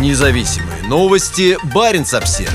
Независимые новости. Барин обсерва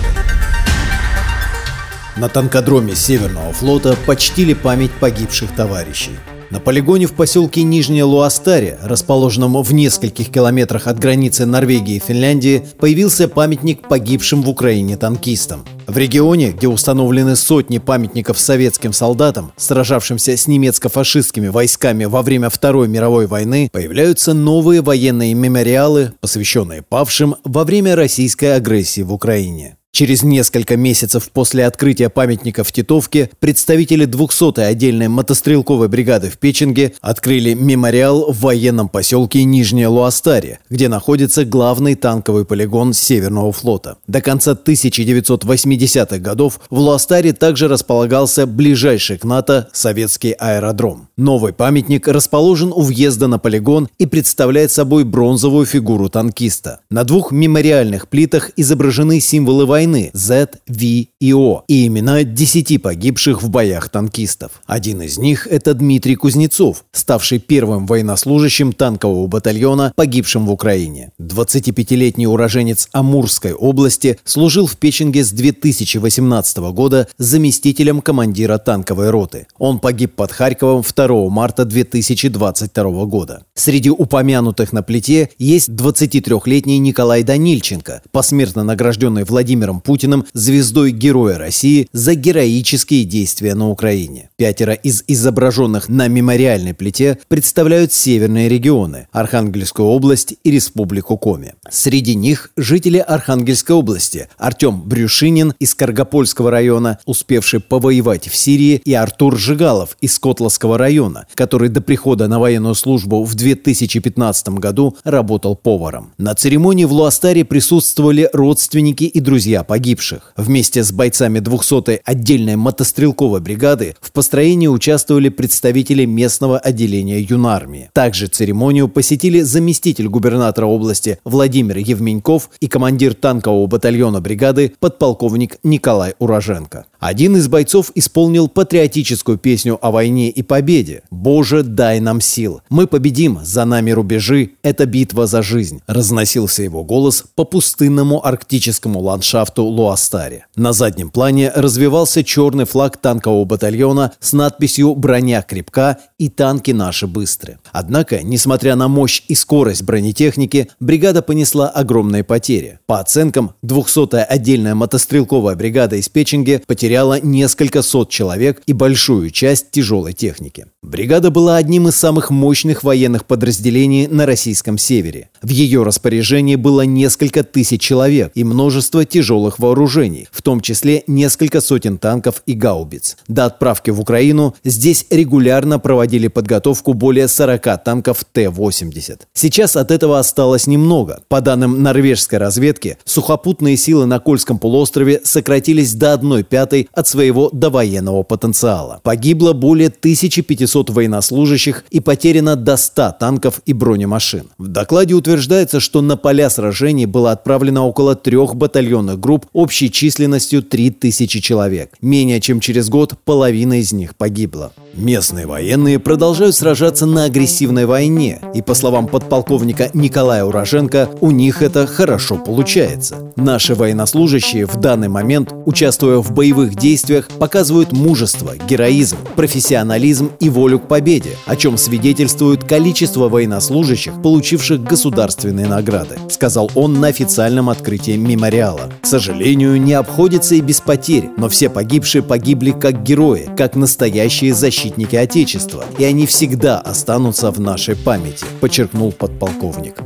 На танкодроме Северного флота почтили память погибших товарищей. На полигоне в поселке Нижняя Луастаре, расположенном в нескольких километрах от границы Норвегии и Финляндии, появился памятник погибшим в Украине танкистам. В регионе, где установлены сотни памятников советским солдатам, сражавшимся с немецко-фашистскими войсками во время Второй мировой войны, появляются новые военные мемориалы, посвященные павшим во время российской агрессии в Украине. Через несколько месяцев после открытия памятника в Титовке представители 200-й отдельной мотострелковой бригады в Печенге открыли мемориал в военном поселке Нижняя Луастария, где находится главный танковый полигон Северного флота. До конца 1980-х годов в Луастаре также располагался ближайший к НАТО советский аэродром. Новый памятник расположен у въезда на полигон и представляет собой бронзовую фигуру танкиста. На двух мемориальных плитах изображены символы войны войны Z, V и O и имена 10 погибших в боях танкистов. Один из них – это Дмитрий Кузнецов, ставший первым военнослужащим танкового батальона, погибшим в Украине. 25-летний уроженец Амурской области служил в Печенге с 2018 года заместителем командира танковой роты. Он погиб под Харьковом 2 марта 2022 года. Среди упомянутых на плите есть 23-летний Николай Данильченко, посмертно награжденный Владимиром Владимиром Путиным звездой Героя России за героические действия на Украине. Пятеро из изображенных на мемориальной плите представляют северные регионы – Архангельскую область и Республику Коми. Среди них жители Архангельской области – Артем Брюшинин из Каргопольского района, успевший повоевать в Сирии, и Артур Жигалов из Котловского района, который до прихода на военную службу в 2015 году работал поваром. На церемонии в Луастаре присутствовали родственники и друзья друзья погибших. Вместе с бойцами 200-й отдельной мотострелковой бригады в построении участвовали представители местного отделения юнармии. Также церемонию посетили заместитель губернатора области Владимир Евменьков и командир танкового батальона бригады подполковник Николай Уроженко. Один из бойцов исполнил патриотическую песню о войне и победе. «Боже, дай нам сил! Мы победим! За нами рубежи! Это битва за жизнь!» Разносился его голос по пустынному арктическому ландшафту Луастари. На заднем плане развивался черный флаг танкового батальона с надписью «Броня крепка» и «Танки наши быстры». Однако, несмотря на мощь и скорость бронетехники, бригада понесла огромные потери. По оценкам, 200-я отдельная мотострелковая бригада из Печенги потеряла несколько сот человек и большую часть тяжелой техники. Бригада была одним из самых мощных военных подразделений на российском севере. В ее распоряжении было несколько тысяч человек и множество тяжелых вооружений, в том числе несколько сотен танков и гаубиц. До отправки в Украину здесь регулярно проводили подготовку более 40 танков Т-80. Сейчас от этого осталось немного. По данным норвежской разведки, сухопутные силы на Кольском полуострове сократились до 1 пятой от своего довоенного потенциала. Погибло более 1500 военнослужащих и потеряно до 100 танков и бронемашин. В докладе утверждается, что на поля сражений было отправлено около трех батальонных групп общей численностью 3000 человек. Менее чем через год половина из них погибла. Местные военные продолжают сражаться на агрессивной войне, и по словам подполковника Николая Уроженко, у них это хорошо получается. Наши военнослужащие в данный момент, участвуя в боевых действиях, показывают мужество, героизм, профессионализм и волю к победе, о чем свидетельствует количество военнослужащих, получивших государственные награды, сказал он на официальном открытии мемориала. К сожалению, не обходится и без потерь, но все погибшие погибли как герои, как настоящие защитники Отечества, и они всегда останутся в нашей памяти, подчеркнул подполковник.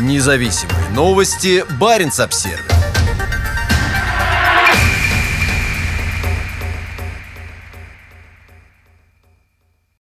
Независимые новости. Барин обсервис